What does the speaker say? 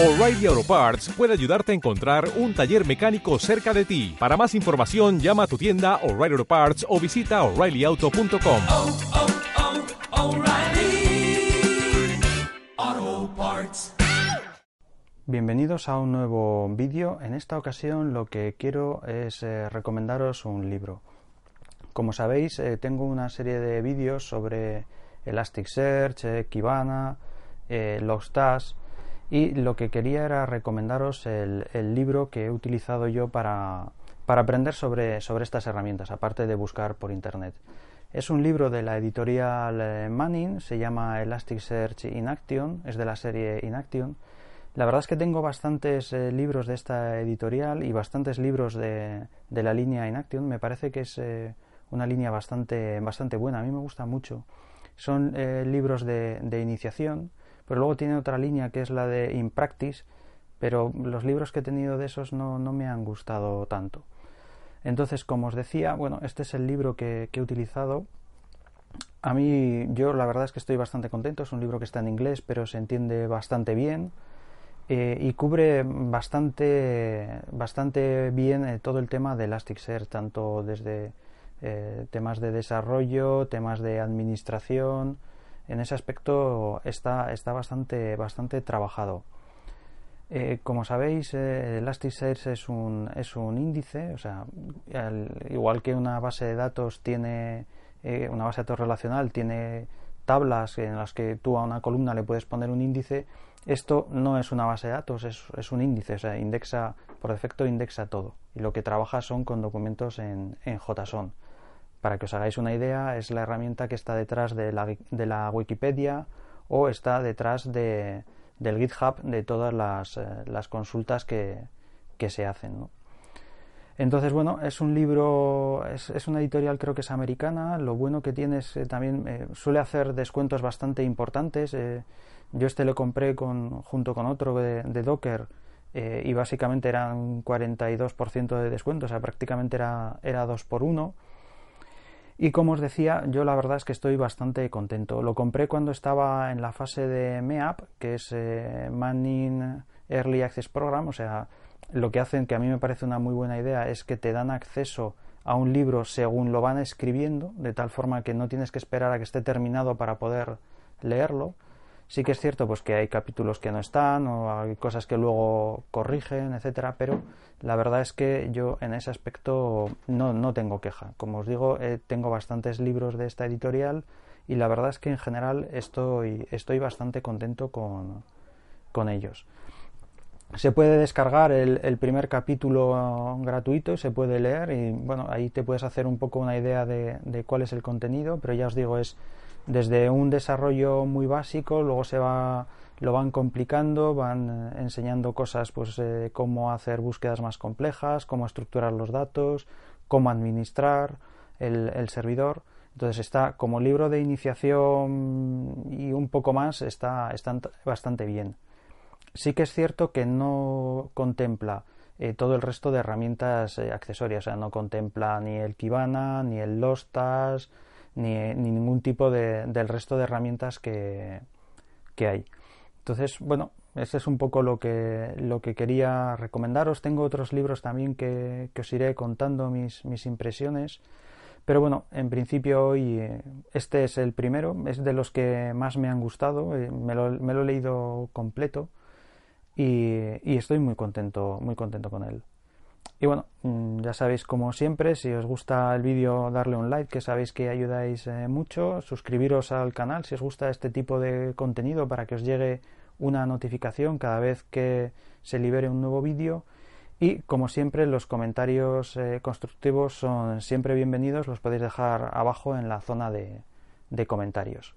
O'Reilly Auto Parts puede ayudarte a encontrar un taller mecánico cerca de ti. Para más información, llama a tu tienda O'Reilly Auto Parts o visita oreillyauto.com. oh, oh, O'Reilly Auto Parts. Bienvenidos a un nuevo vídeo. En esta ocasión lo que quiero es eh, recomendaros un libro. Como sabéis, eh, tengo una serie de vídeos sobre Elasticsearch, eh, Kibana, eh, Logstash y lo que quería era recomendaros el, el libro que he utilizado yo para, para aprender sobre, sobre estas herramientas, aparte de buscar por internet. Es un libro de la editorial eh, Manning, se llama Elasticsearch in Action, es de la serie In Action. La verdad es que tengo bastantes eh, libros de esta editorial y bastantes libros de, de la línea In Action. Me parece que es eh, una línea bastante, bastante buena, a mí me gusta mucho. Son libros de, de iniciación, pero luego tiene otra línea que es la de In Practice, pero los libros que he tenido de esos no, no me han gustado tanto. Entonces, como os decía, bueno, este es el libro que, que, he utilizado. A mí, yo la verdad es que estoy bastante contento. Es un libro que está en inglés, pero se entiende bastante bien eh, y cubre bastante, bastante bien eh, todo el tema de Elasticsearch, tanto desde eh, temas de desarrollo, temas de administración. En ese aspecto está, está bastante, bastante trabajado. Eh, como sabéis, eh, Elasticsearch es un, es un índice, o sea, al, igual que una base de datos tiene, eh, una base de datos relacional tiene tablas en las que tú a una columna le puedes poner un índice, esto no es una base de datos, es, es un índice, o sea, indexa, por defecto indexa todo. Y lo que trabaja son con documentos en, en JSON. Para que os hagáis una idea, es la herramienta que está detrás de la, de la Wikipedia o está detrás de, del GitHub de todas las, eh, las consultas que, que, se hacen. Entonces, bueno, es un libro, es, es, una editorial creo que es americana, lo bueno que tiene es eh, también eh, suele hacer descuentos bastante importantes. Yo este lo compré con, junto con otro de, Docker y básicamente era un 42% de descuento, o sea, prácticamente era, era 2 por 1 y como os decía, yo la verdad es que estoy bastante contento. Lo compré cuando estaba en la fase de MEAP, que es eh, Manning Early Access Program, o sea, lo que hacen, que a mí me parece una muy buena idea, es que te dan acceso a un libro según lo van escribiendo, de tal forma que no tienes que esperar a que esté terminado para poder leerlo. Sí que es cierto pues que hay capítulos que no están o hay cosas que luego corrigen, etcétera, pero la verdad es que yo en ese aspecto no, no tengo queja. Como os digo, eh, tengo bastantes libros de esta editorial y la verdad es que en general estoy, estoy bastante contento con, con ellos. Se puede descargar el, el, primer capítulo gratuito y se puede leer y bueno, ahí te puedes hacer un poco una idea de, de cuál es el contenido, pero ya os digo, es desde un desarrollo muy básico, luego se va lo van complicando, van eh, enseñando cosas pues eh, cómo hacer búsquedas más complejas, cómo estructurar los datos, cómo administrar el, servidor. Entonces está como libro de iniciación y un poco más está, bastante bien. Sí que es cierto que no contempla eh, todo el resto de herramientas accesorias, o sea, no contempla ni el Kibana, ni el Lostas, ni, ni ningún tipo de, del resto de herramientas que, que hay. Entonces, bueno, este es un poco lo que, lo que quería recomendaros. Tengo otros libros también que, que os iré contando mis, mis, impresiones. Pero bueno, en principio hoy este es el primero, es de los que más me han gustado, eh, me, lo, me, lo, he leído completo y, y estoy muy contento, muy contento con él. Y bueno, mm, ya sabéis como siempre, si os gusta el vídeo darle un like, que sabéis que ayudáis eh, mucho, suscribiros al canal si os gusta este tipo de contenido para que os llegue una notificación cada vez que se libere un nuevo vídeo y como siempre los comentarios eh, constructivos son siempre bienvenidos, los podéis dejar abajo en la zona de, de comentarios.